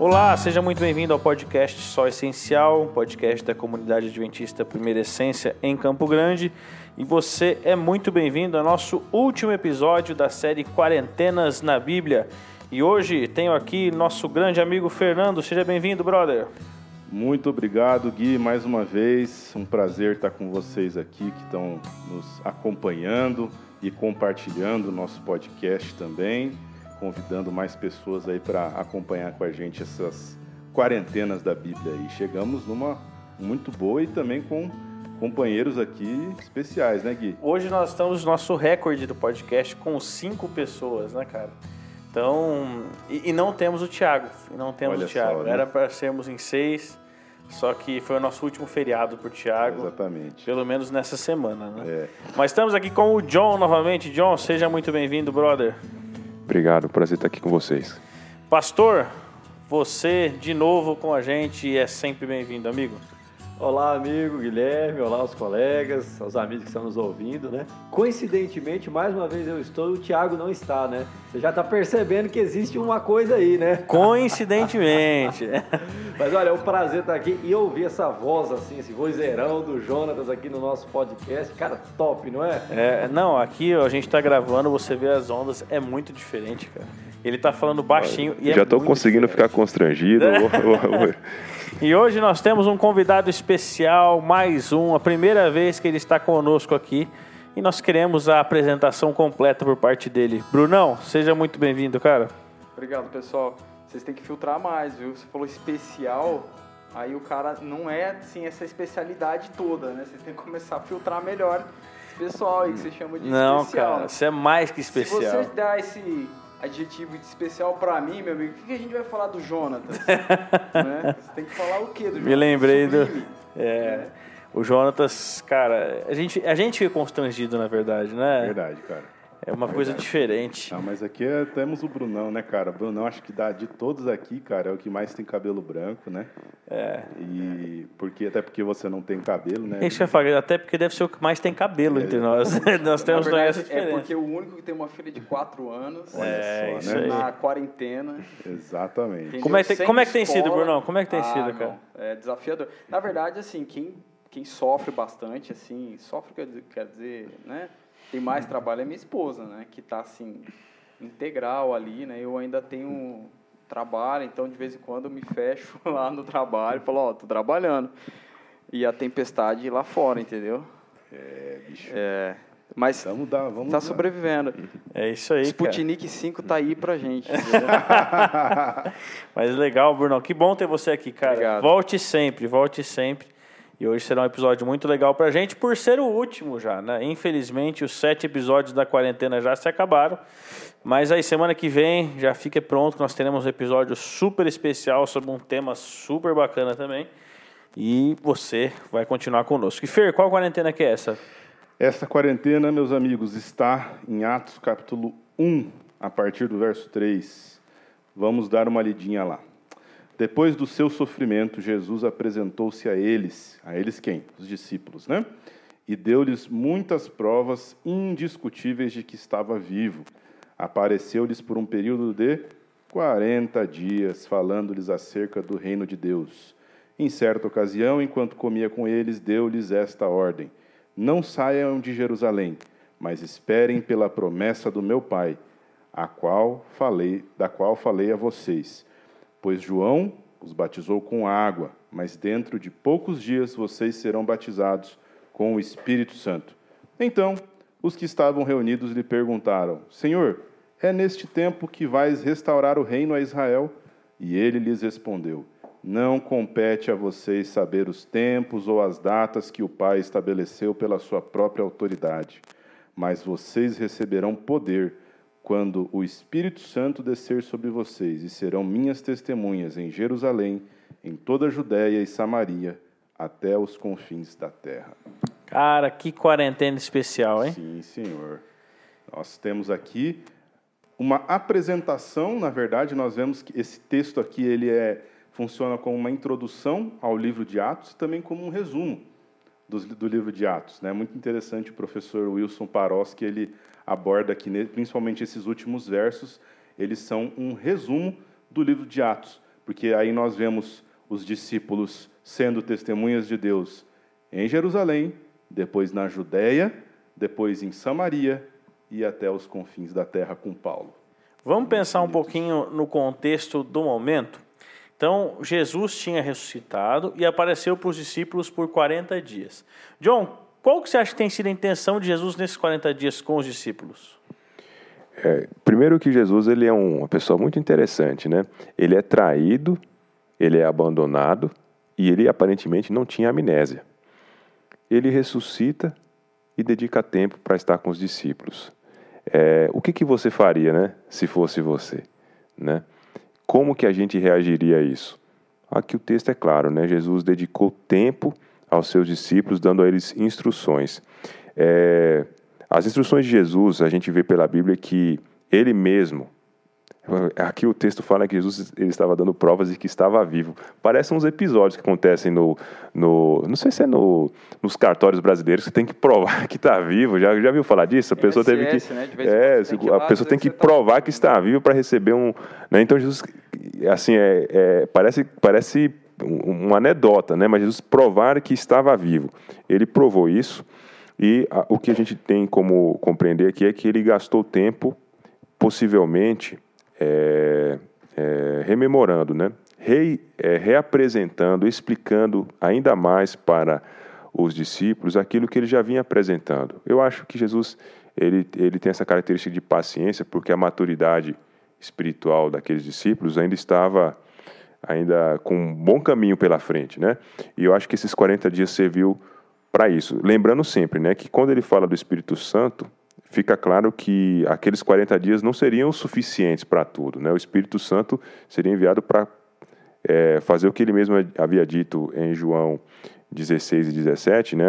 Olá, seja muito bem-vindo ao podcast Só Essencial, podcast da comunidade adventista Primeira Essência em Campo Grande. E você é muito bem-vindo ao nosso último episódio da série Quarentenas na Bíblia. E hoje tenho aqui nosso grande amigo Fernando. Seja bem-vindo, brother. Muito obrigado, Gui, mais uma vez. Um prazer estar com vocês aqui que estão nos acompanhando e compartilhando o nosso podcast também convidando mais pessoas aí para acompanhar com a gente essas quarentenas da Bíblia aí. Chegamos numa muito boa e também com companheiros aqui especiais, né, Gui? Hoje nós estamos no nosso recorde do podcast com cinco pessoas, né, cara? Então, e, e não temos o Thiago, não temos Olha o Thiago. Só, né? Era para sermos em seis, só que foi o nosso último feriado por Thiago. Exatamente. Pelo menos nessa semana, né? É. Mas estamos aqui com o John novamente. John, seja muito bem-vindo, brother. Obrigado, prazer estar aqui com vocês. Pastor, você de novo com a gente é sempre bem-vindo, amigo. Olá, amigo Guilherme, olá os colegas, os amigos que estão nos ouvindo, né? Coincidentemente, mais uma vez eu estou e o Thiago não está, né? Você já está percebendo que existe uma coisa aí, né? Coincidentemente. Mas olha, é um prazer estar aqui e ouvir essa voz assim, esse vozeirão do Jonatas aqui no nosso podcast. Cara, top, não é? É, não, aqui ó, a gente está gravando, você vê as ondas, é muito diferente, cara. Ele está falando baixinho e Já estou é conseguindo diferente. ficar constrangido. E hoje nós temos um convidado especial, mais um, a primeira vez que ele está conosco aqui. E nós queremos a apresentação completa por parte dele. Brunão, seja muito bem-vindo, cara. Obrigado, pessoal. Vocês têm que filtrar mais, viu? Você falou especial, aí o cara não é assim essa especialidade toda, né? Vocês têm que começar a filtrar melhor esse pessoal aí que você chama de não, especial. Não, cara, você é mais que especial. Se você dá esse adjetivo especial para mim, meu amigo, o que a gente vai falar do Jonatas? né? Você tem que falar o quê do Jonatas? Me lembrei do. É, o Jonatas, cara, a gente, a gente fica constrangido, na verdade, né? Verdade, cara. É uma coisa diferente. Ah, mas aqui é, temos o Brunão, né, cara? Brunão, acho que dá de todos aqui, cara, é o que mais tem cabelo branco, né? É. E porque, até porque você não tem cabelo, né? Isso que eu falei, até porque deve ser o que mais tem cabelo é. entre nós. nós temos Na verdade, É porque o único que tem uma filha de 4 anos. É, só, né? Na quarentena. Exatamente. Como é, que, como é que tem sido, Brunão? Como é que tem ah, sido, cara? Não, é desafiador. Na verdade, assim, quem, quem sofre bastante, assim, sofre, quer dizer, né? Tem mais trabalho é minha esposa, né? Que está assim integral ali, né? Eu ainda tenho trabalho, então de vez em quando eu me fecho lá no trabalho, e falo, ó, oh, tô trabalhando. E a tempestade lá fora, entendeu? É, bicho. É, mas vamos dar, vamos tá dar. sobrevivendo. É isso aí, Sputnik cara. 5 tá aí pra gente. mas legal, Bruno. Que bom ter você aqui, cara. Obrigado. Volte sempre, volte sempre. E hoje será um episódio muito legal pra gente, por ser o último já, né? Infelizmente, os sete episódios da quarentena já se acabaram. Mas aí, semana que vem, já fique pronto, que nós teremos um episódio super especial sobre um tema super bacana também. E você vai continuar conosco. E Fer, qual quarentena que é essa? Essa quarentena, meus amigos, está em Atos capítulo 1, a partir do verso 3. Vamos dar uma lidinha lá. Depois do seu sofrimento, Jesus apresentou-se a eles, a eles quem? Os discípulos, né? E deu-lhes muitas provas indiscutíveis de que estava vivo. Apareceu-lhes por um período de 40 dias, falando-lhes acerca do reino de Deus. Em certa ocasião, enquanto comia com eles, deu-lhes esta ordem: Não saiam de Jerusalém, mas esperem pela promessa do meu Pai, a qual falei, da qual falei a vocês. Pois João os batizou com água, mas dentro de poucos dias vocês serão batizados com o Espírito Santo. Então, os que estavam reunidos lhe perguntaram: Senhor, é neste tempo que vais restaurar o reino a Israel? E ele lhes respondeu: Não compete a vocês saber os tempos ou as datas que o Pai estabeleceu pela sua própria autoridade, mas vocês receberão poder quando o Espírito Santo descer sobre vocês, e serão minhas testemunhas em Jerusalém, em toda a Judéia e Samaria, até os confins da terra. Cara, que quarentena especial, hein? Sim, senhor. Nós temos aqui uma apresentação, na verdade, nós vemos que esse texto aqui ele é funciona como uma introdução ao livro de Atos e também como um resumo do, do livro de Atos. É né? muito interessante o professor Wilson Paroski, ele aborda aqui, principalmente esses últimos versos, eles são um resumo do livro de Atos, porque aí nós vemos os discípulos sendo testemunhas de Deus em Jerusalém, depois na Judéia, depois em Samaria e até os confins da terra com Paulo. Vamos pensar um pouquinho no contexto do momento? Então, Jesus tinha ressuscitado e apareceu para os discípulos por 40 dias. John, qual que você acha que tem sido a intenção de Jesus nesses 40 dias com os discípulos? É, primeiro que Jesus ele é uma pessoa muito interessante, né? Ele é traído, ele é abandonado e ele aparentemente não tinha amnésia. Ele ressuscita e dedica tempo para estar com os discípulos. É, o que, que você faria, né, se fosse você, né? Como que a gente reagiria a isso? Aqui o texto é claro, né? Jesus dedicou tempo aos seus discípulos, dando a eles instruções. É, as instruções de Jesus, a gente vê pela Bíblia que ele mesmo Aqui o texto fala que Jesus ele estava dando provas de que estava vivo. Parece uns episódios que acontecem no, no não sei se é no, nos cartórios brasileiros que tem que provar que está vivo. Já, já viu falar disso? A pessoa teve que, né? é, que a pessoa tem que provar tá que está vivo para receber um. Né? Então Jesus, assim, é, é, parece parece uma anedota, né? Mas Jesus provar que estava vivo. Ele provou isso e a, o que a gente tem como compreender aqui é que ele gastou tempo, possivelmente é, é, rememorando, né? Re, é, reapresentando, explicando ainda mais para os discípulos aquilo que ele já vinha apresentando. Eu acho que Jesus ele, ele tem essa característica de paciência, porque a maturidade espiritual daqueles discípulos ainda estava ainda com um bom caminho pela frente, né? E eu acho que esses 40 dias serviu para isso. Lembrando sempre, né, que quando ele fala do Espírito Santo, fica claro que aqueles 40 dias não seriam suficientes para tudo. Né? O Espírito Santo seria enviado para é, fazer o que ele mesmo havia dito em João 16 e 17, né?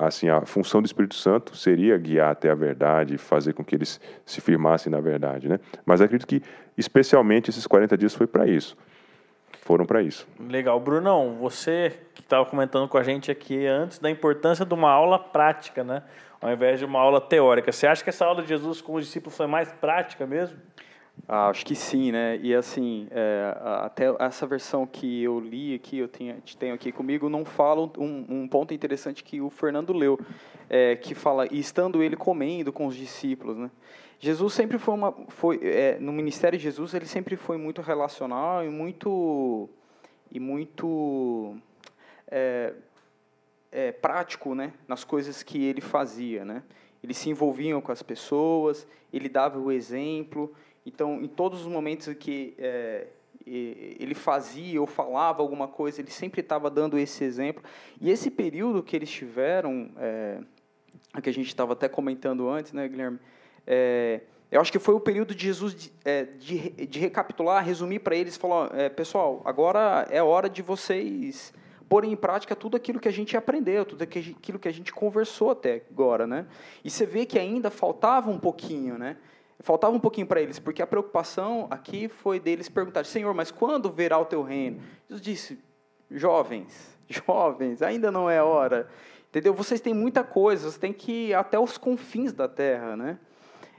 assim, a função do Espírito Santo seria guiar até a verdade, fazer com que eles se firmassem na verdade. Né? Mas acredito que, especialmente, esses 40 dias foi para isso. Foram para isso. Legal. Brunão, você que estava comentando com a gente aqui antes da importância de uma aula prática, né? Ao invés de uma aula teórica. Você acha que essa aula de Jesus com os discípulos foi mais prática mesmo? Ah, acho que sim, né? E assim, é, até essa versão que eu li aqui, eu tenho, tenho aqui comigo, não fala um, um ponto interessante que o Fernando leu, é, que fala, estando ele comendo com os discípulos, né? Jesus sempre foi uma, foi, é, no ministério de Jesus, ele sempre foi muito relacional e muito, e muito é, é, prático né, nas coisas que ele fazia. Né? Ele se envolvia com as pessoas, ele dava o exemplo. Então, em todos os momentos que é, ele fazia ou falava alguma coisa, ele sempre estava dando esse exemplo. E esse período que eles tiveram, é, que a gente estava até comentando antes, né, Guilherme? É, eu acho que foi o período de Jesus de, é, de, de recapitular, resumir para eles, falar, é, pessoal, agora é hora de vocês pôr em prática tudo aquilo que a gente aprendeu, tudo aquilo que a gente conversou até agora, né? E você vê que ainda faltava um pouquinho, né? Faltava um pouquinho para eles, porque a preocupação aqui foi deles perguntar: Senhor, mas quando verá o teu reino? Jesus disse: Jovens, jovens, ainda não é hora. Entendeu? Vocês têm muita coisa, vocês têm que ir até os confins da terra, né?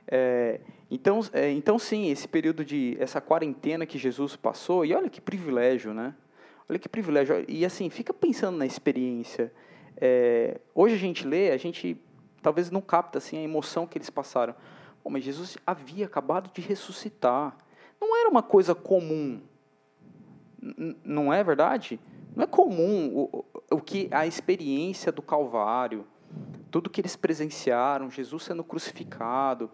É, então, é, então, sim, esse período de essa quarentena que Jesus passou, e olha que privilégio, né? Olha que privilégio. E assim, fica pensando na experiência. É, hoje a gente lê, a gente talvez não capta assim, a emoção que eles passaram. Bom, mas Jesus havia acabado de ressuscitar. Não era uma coisa comum. N não é verdade? Não é comum o, o que a experiência do Calvário, tudo que eles presenciaram, Jesus sendo crucificado,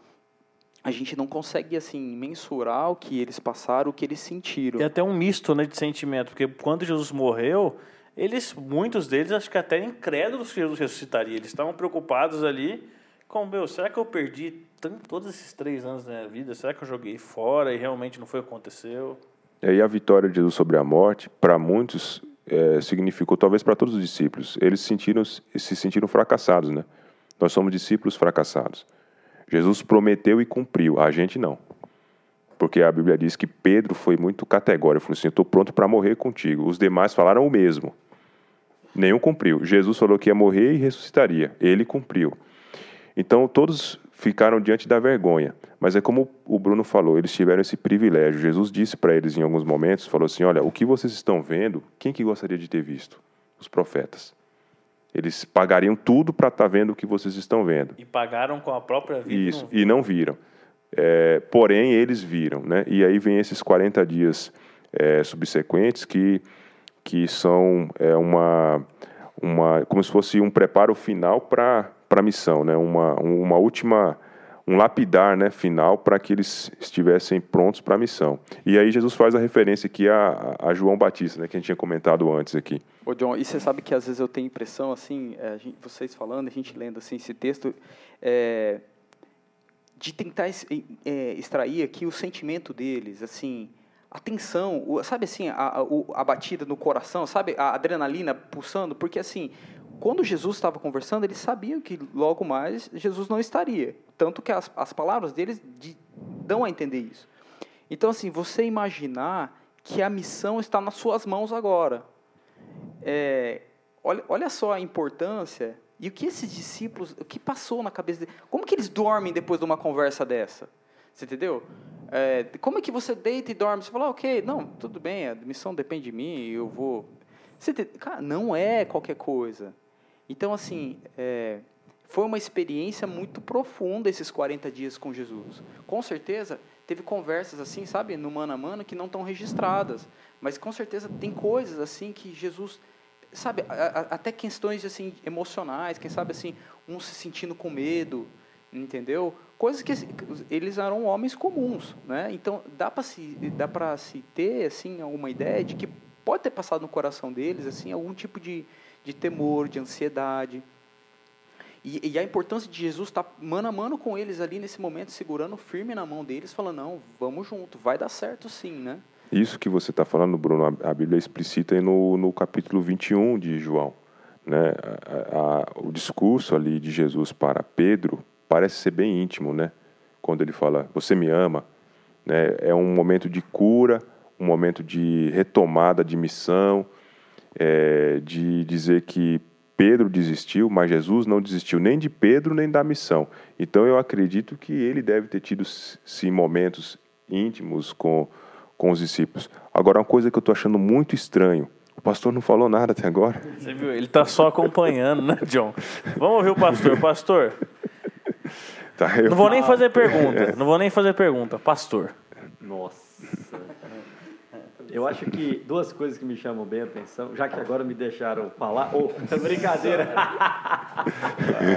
a gente não consegue assim mensurar o que eles passaram, o que eles sentiram. É até um misto, né, de sentimento, porque quando Jesus morreu, eles, muitos deles, acho que até incrédulos que Jesus ressuscitaria. Eles estavam preocupados ali com, meu, será que eu perdi todos esses três anos da minha vida? Será que eu joguei fora e realmente não foi o que aconteceu? E aí a vitória de Jesus sobre a morte, para muitos, é, significou, talvez para todos os discípulos, eles sentiram, se sentiram fracassados, né? Nós somos discípulos fracassados. Jesus prometeu e cumpriu, a gente não. Porque a Bíblia diz que Pedro foi muito categórico, falou assim: Eu estou pronto para morrer contigo. Os demais falaram o mesmo. Nenhum cumpriu. Jesus falou que ia morrer e ressuscitaria. Ele cumpriu. Então todos ficaram diante da vergonha. Mas é como o Bruno falou, eles tiveram esse privilégio. Jesus disse para eles em alguns momentos, falou assim: "Olha, o que vocês estão vendo, quem que gostaria de ter visto? Os profetas. Eles pagariam tudo para estar tá vendo o que vocês estão vendo. E pagaram com a própria vida. Isso, e não viram. É, porém, eles viram. Né? E aí vem esses 40 dias é, subsequentes que, que são é, uma, uma, como se fosse um preparo final para a missão, né? uma, uma última um lapidar né, final para que eles estivessem prontos para a missão. E aí Jesus faz a referência aqui a, a João Batista, né, que a gente tinha comentado antes aqui. Ô John, e você sabe que às vezes eu tenho impressão, assim, é, gente, vocês falando, a gente lendo assim, esse texto, é, de tentar é, extrair aqui o sentimento deles, assim, a tensão, sabe assim, a, a, a batida no coração, sabe, a adrenalina pulsando, porque assim, quando Jesus estava conversando, eles sabiam que logo mais Jesus não estaria. Tanto que as, as palavras deles de, dão a entender isso. Então, assim, você imaginar que a missão está nas suas mãos agora. É, olha, olha só a importância e o que esses discípulos, o que passou na cabeça deles. Como que eles dormem depois de uma conversa dessa? Você entendeu? É, como é que você deita e dorme? Você fala, ah, ok, não, tudo bem, a missão depende de mim, eu vou. Você Cara, não é qualquer coisa. Então, assim, é, foi uma experiência muito profunda esses 40 dias com Jesus. Com certeza, teve conversas assim, sabe, no mano a mano, que não estão registradas. Mas com certeza tem coisas assim que Jesus, sabe, a, a, até questões assim emocionais, quem sabe assim, um se sentindo com medo, entendeu? Coisas que eles eram homens comuns, né? Então dá para se dá para se ter assim alguma ideia de que pode ter passado no coração deles assim algum tipo de de temor, de ansiedade. E, e, a importância de Jesus estar tá mano a mano com eles ali nesse momento, segurando firme na mão deles, falando: não, vamos junto, vai dar certo sim, né? Isso que você está falando, Bruno, a Bíblia explicita no, no capítulo 21 de João. Né? A, a, o discurso ali de Jesus para Pedro parece ser bem íntimo, né? Quando ele fala: Você me ama. Né? É um momento de cura, um momento de retomada de missão é, de dizer que Pedro desistiu, mas Jesus não desistiu nem de Pedro nem da missão. Então eu acredito que ele deve ter tido sim momentos íntimos com, com os discípulos. Agora, uma coisa que eu estou achando muito estranho. O pastor não falou nada até agora. Você viu? Ele está só acompanhando, né, John? Vamos ouvir o pastor. Pastor. Tá, eu... Não vou nem fazer pergunta. Não vou nem fazer pergunta. Pastor. Nossa. Eu acho que duas coisas que me chamam bem a atenção, já que agora me deixaram falar. Oh, brincadeira!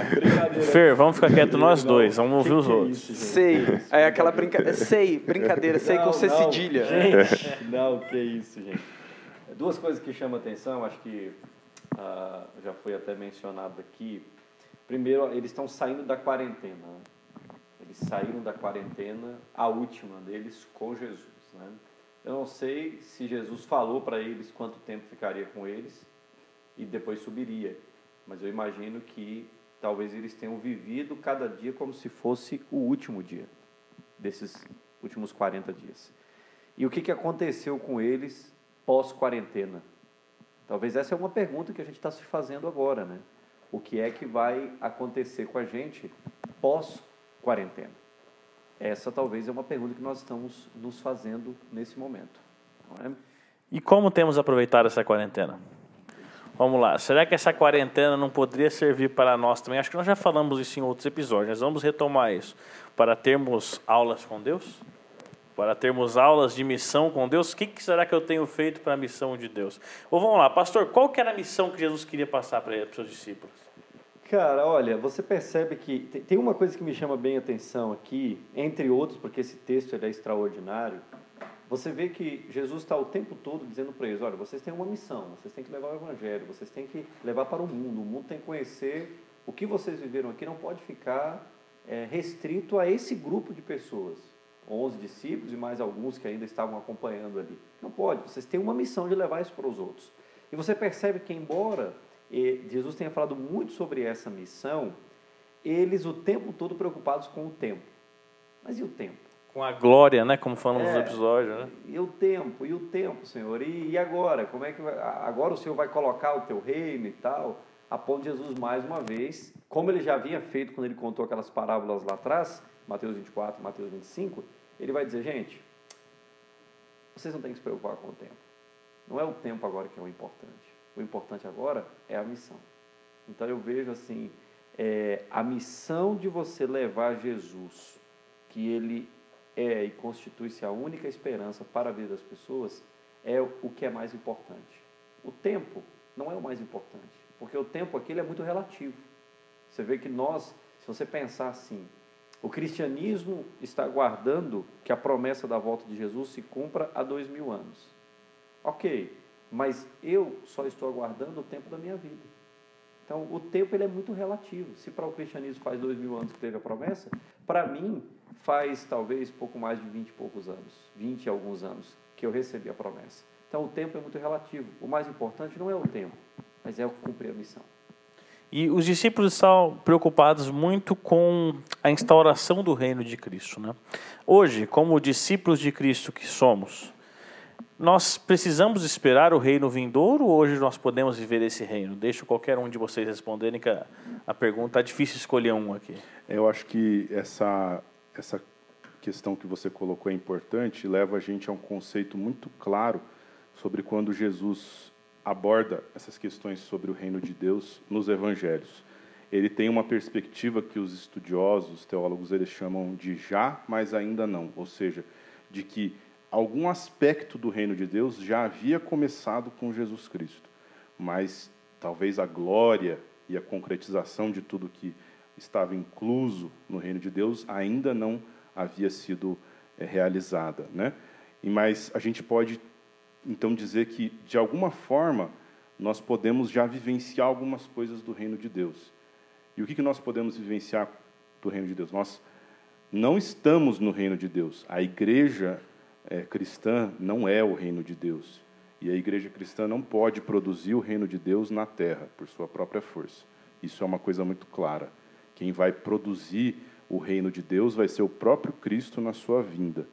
brincadeira! Fer, vamos ficar quietos nós dois, vamos ouvir que os que é outros. É isso, sei, é aquela brincadeira. Sei, brincadeira, sei não, com C cedilha. Gente, não, que isso, gente. Duas coisas que chamam a atenção, acho que uh, já foi até mencionado aqui. Primeiro, eles estão saindo da quarentena. Eles saíram da quarentena, a última deles, com Jesus. Né? Eu não sei se Jesus falou para eles quanto tempo ficaria com eles e depois subiria, mas eu imagino que talvez eles tenham vivido cada dia como se fosse o último dia desses últimos 40 dias. E o que, que aconteceu com eles pós-quarentena? Talvez essa é uma pergunta que a gente está se fazendo agora, né? O que é que vai acontecer com a gente pós-quarentena? Essa talvez é uma pergunta que nós estamos nos fazendo nesse momento. É? E como temos aproveitado essa quarentena? Vamos lá. Será que essa quarentena não poderia servir para nós também? Acho que nós já falamos isso em outros episódios. Nós vamos retomar isso. Para termos aulas com Deus? Para termos aulas de missão com Deus? O que, será que eu tenho feito para a missão de Deus? Ou vamos lá, pastor, qual que era a missão que Jesus queria passar para os seus discípulos? Cara, olha, você percebe que tem uma coisa que me chama bem a atenção aqui, entre outros, porque esse texto é extraordinário. Você vê que Jesus está o tempo todo dizendo para eles: olha, vocês têm uma missão, vocês têm que levar o evangelho, vocês têm que levar para o mundo. O mundo tem que conhecer o que vocês viveram aqui, não pode ficar é, restrito a esse grupo de pessoas. Onze discípulos e mais alguns que ainda estavam acompanhando ali. Não pode, vocês têm uma missão de levar isso para os outros. E você percebe que, embora e Jesus tenha falado muito sobre essa missão, eles o tempo todo preocupados com o tempo. Mas e o tempo? Com a glória, né? Como falamos é, nos episódios, né? E o tempo, e o tempo, Senhor? E, e agora? Como é que vai, agora o Senhor vai colocar o teu reino e tal? a ponto de Jesus, mais uma vez, como ele já havia feito quando ele contou aquelas parábolas lá atrás, Mateus 24, Mateus 25, ele vai dizer, gente, vocês não têm que se preocupar com o tempo. Não é o tempo agora que é o importante. O importante agora é a missão. Então eu vejo assim, é, a missão de você levar Jesus, que ele é e constitui-se a única esperança para a vida das pessoas, é o que é mais importante. O tempo não é o mais importante, porque o tempo aqui é muito relativo. Você vê que nós, se você pensar assim, o cristianismo está aguardando que a promessa da volta de Jesus se cumpra há dois mil anos. Ok, mas eu só estou aguardando o tempo da minha vida. Então, o tempo ele é muito relativo. Se para o cristianismo faz dois mil anos que teve a promessa, para mim faz talvez pouco mais de vinte e poucos anos, vinte e alguns anos que eu recebi a promessa. Então, o tempo é muito relativo. O mais importante não é o tempo, mas é o cumprir a missão. E os discípulos estão preocupados muito com a instauração do reino de Cristo. Né? Hoje, como discípulos de Cristo que somos, nós precisamos esperar o reino vindouro ou hoje nós podemos viver esse reino? Deixo qualquer um de vocês responderem, que a, a pergunta é difícil escolher um aqui. Eu acho que essa, essa questão que você colocou é importante, leva a gente a um conceito muito claro sobre quando Jesus aborda essas questões sobre o reino de Deus nos evangelhos. Ele tem uma perspectiva que os estudiosos, os teólogos, eles chamam de já, mas ainda não, ou seja, de que algum aspecto do reino de Deus já havia começado com Jesus Cristo, mas talvez a glória e a concretização de tudo que estava incluso no reino de Deus ainda não havia sido é, realizada, né? E mas a gente pode então dizer que de alguma forma nós podemos já vivenciar algumas coisas do reino de Deus. E o que, que nós podemos vivenciar do reino de Deus? Nós não estamos no reino de Deus. A igreja é, cristã não é o reino de Deus. E a igreja cristã não pode produzir o reino de Deus na terra, por sua própria força. Isso é uma coisa muito clara. Quem vai produzir o reino de Deus vai ser o próprio Cristo na sua vinda.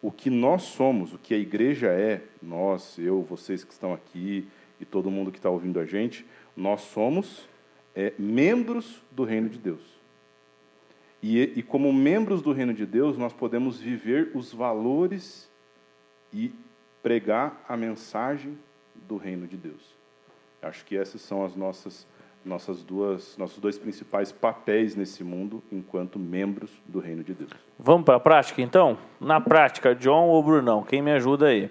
O que nós somos, o que a igreja é, nós, eu, vocês que estão aqui e todo mundo que está ouvindo a gente, nós somos é, membros do reino de Deus. E, e como membros do reino de Deus, nós podemos viver os valores e pregar a mensagem do reino de Deus. Acho que essas são as nossas nossas duas nossos dois principais papéis nesse mundo enquanto membros do reino de Deus. Vamos para a prática então? Na prática, John ou Brunão, quem me ajuda aí?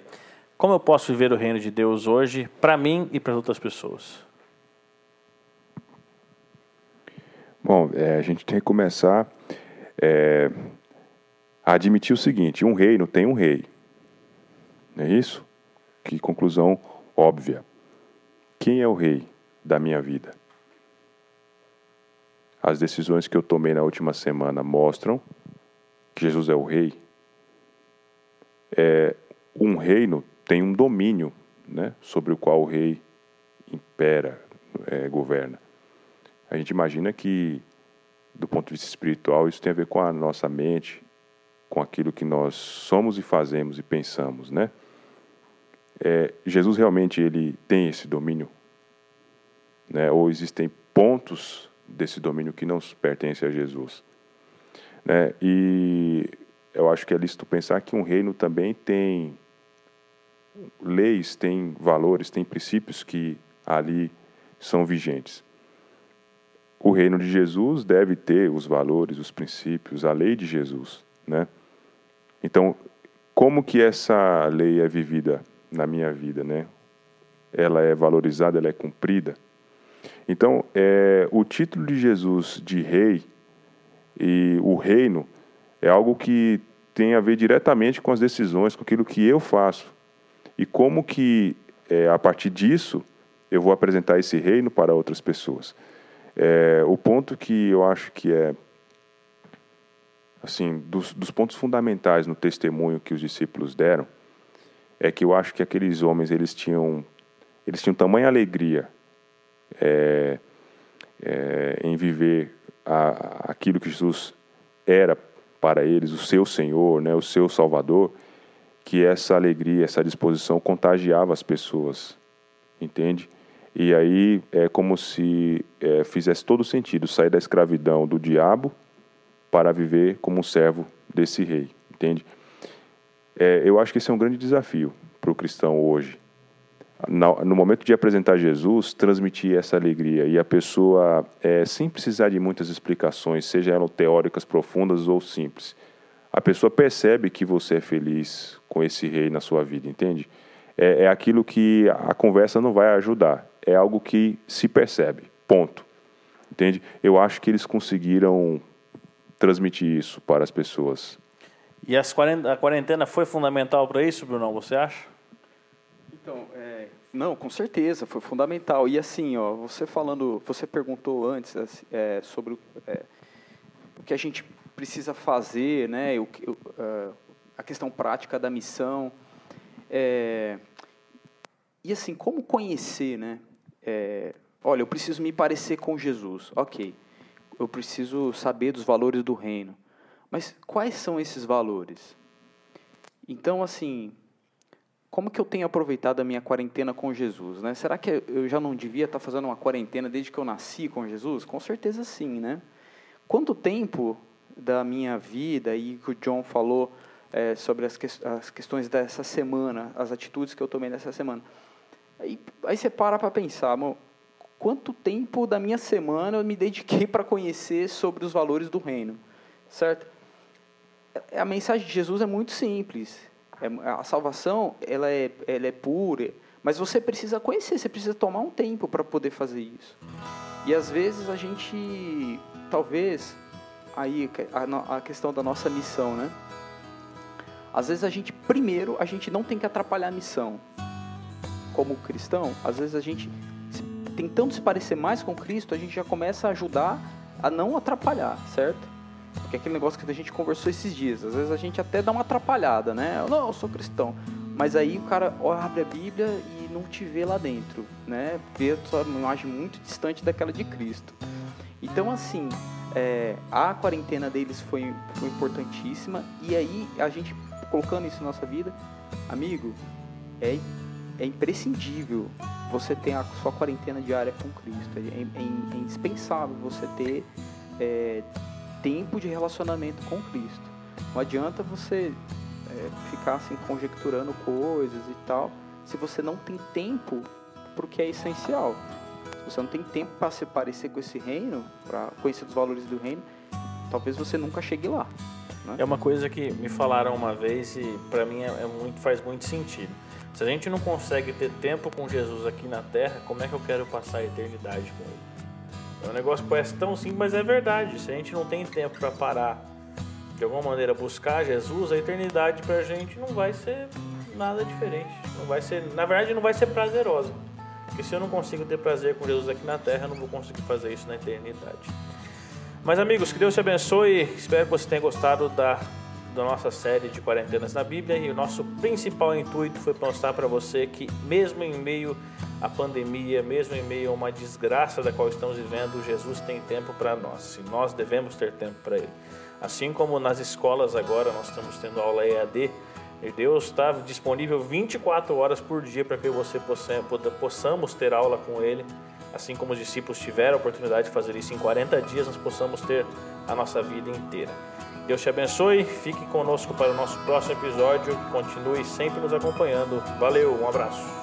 Como eu posso viver o reino de Deus hoje para mim e para outras pessoas? Bom, é, a gente tem que começar é, a admitir o seguinte: um reino tem um rei. Não é isso? Que conclusão óbvia. Quem é o rei da minha vida? As decisões que eu tomei na última semana mostram que Jesus é o rei. É, um reino tem um domínio né, sobre o qual o rei impera, é, governa. A gente imagina que do ponto de vista espiritual, isso tem a ver com a nossa mente, com aquilo que nós somos e fazemos e pensamos, né? É, Jesus realmente ele tem esse domínio, né? Ou existem pontos desse domínio que não pertencem a Jesus, né? E eu acho que é lícito pensar que um reino também tem leis, tem valores, tem princípios que ali são vigentes o reino de Jesus deve ter os valores, os princípios, a lei de Jesus, né? Então, como que essa lei é vivida na minha vida, né? Ela é valorizada, ela é cumprida. Então, é, o título de Jesus de rei e o reino é algo que tem a ver diretamente com as decisões, com aquilo que eu faço. E como que, é, a partir disso, eu vou apresentar esse reino para outras pessoas. É, o ponto que eu acho que é assim dos, dos, pontos fundamentais no testemunho que os discípulos deram é que eu acho que aqueles homens eles tinham eles tinham tamanha alegria é, é, em viver a, aquilo que Jesus era para eles o seu Senhor né o seu Salvador que essa alegria essa disposição contagiava as pessoas entende E aí é como se é, fizesse todo sentido sair da escravidão do diabo para viver como um servo desse rei, entende? É, eu acho que esse é um grande desafio para o cristão hoje. No momento de apresentar Jesus, transmitir essa alegria e a pessoa, é, sem precisar de muitas explicações, seja elas teóricas profundas ou simples, a pessoa percebe que você é feliz com esse rei na sua vida, entende? É, é aquilo que a conversa não vai ajudar, é algo que se percebe, ponto. Entende? Eu acho que eles conseguiram transmitir isso para as pessoas. E as a quarentena foi fundamental para isso, Bruno? Você acha? Então, é, não, com certeza, foi fundamental. E assim, ó, você falando, você perguntou antes assim, é, sobre é, o que a gente precisa fazer, né? O, o, uh, a questão prática da missão. É, e assim, como conhecer, né? É, olha, eu preciso me parecer com Jesus. Ok, eu preciso saber dos valores do reino. Mas quais são esses valores? Então, assim, como que eu tenho aproveitado a minha quarentena com Jesus, né? Será que eu já não devia estar fazendo uma quarentena desde que eu nasci com Jesus? Com certeza sim, né? Quanto tempo da minha vida e que o John falou é, sobre as, que, as questões dessa semana, as atitudes que eu tomei nessa semana. Aí, aí você para para pensar, amor, quanto tempo da minha semana eu me dediquei para conhecer sobre os valores do reino, certo? A mensagem de Jesus é muito simples. É, a salvação ela é, ela é pura, mas você precisa conhecer, você precisa tomar um tempo para poder fazer isso. E às vezes a gente, talvez, aí a, a questão da nossa missão, né? Às vezes a gente, primeiro, a gente não tem que atrapalhar a missão. Como cristão, às vezes a gente, tentando se parecer mais com Cristo, a gente já começa a ajudar a não atrapalhar, certo? Porque é aquele negócio que a gente conversou esses dias, às vezes a gente até dá uma atrapalhada, né? Não, eu sou cristão. Mas aí o cara abre a Bíblia e não te vê lá dentro, né? Vê a sua imagem muito distante daquela de Cristo. Então, assim, é, a quarentena deles foi, foi importantíssima. E aí, a gente colocando isso na nossa vida, amigo, é, é imprescindível você ter a sua quarentena diária com Cristo. É, é, é indispensável você ter é, tempo de relacionamento com Cristo. Não adianta você é, ficar assim conjecturando coisas e tal, se você não tem tempo porque é essencial. Se você não tem tempo para se parecer com esse reino, para conhecer os valores do reino, talvez você nunca chegue lá. Né? É uma coisa que me falaram uma vez e para mim é, é muito, faz muito sentido. Se a gente não consegue ter tempo com Jesus aqui na Terra, como é que eu quero passar a eternidade com Ele? É um negócio que parece tão simples, mas é verdade. Se a gente não tem tempo para parar, de alguma maneira buscar Jesus, a eternidade para a gente não vai ser nada diferente. Não vai ser, na verdade, não vai ser prazerosa. Porque se eu não consigo ter prazer com Jesus aqui na Terra, eu não vou conseguir fazer isso na eternidade. Mas amigos, que Deus te abençoe. Espero que você tenha gostado da, da nossa série de quarentenas na Bíblia. E o nosso principal intuito foi mostrar para você que, mesmo em meio à pandemia, mesmo em meio a uma desgraça da qual estamos vivendo, Jesus tem tempo para nós. E nós devemos ter tempo para Ele. Assim como nas escolas agora nós estamos tendo aula EAD, e Deus está disponível 24 horas por dia para que você possa, possamos ter aula com Ele assim como os discípulos tiveram a oportunidade de fazer isso em 40 dias, nós possamos ter a nossa vida inteira. Deus te abençoe, fique conosco para o nosso próximo episódio, continue sempre nos acompanhando. Valeu, um abraço.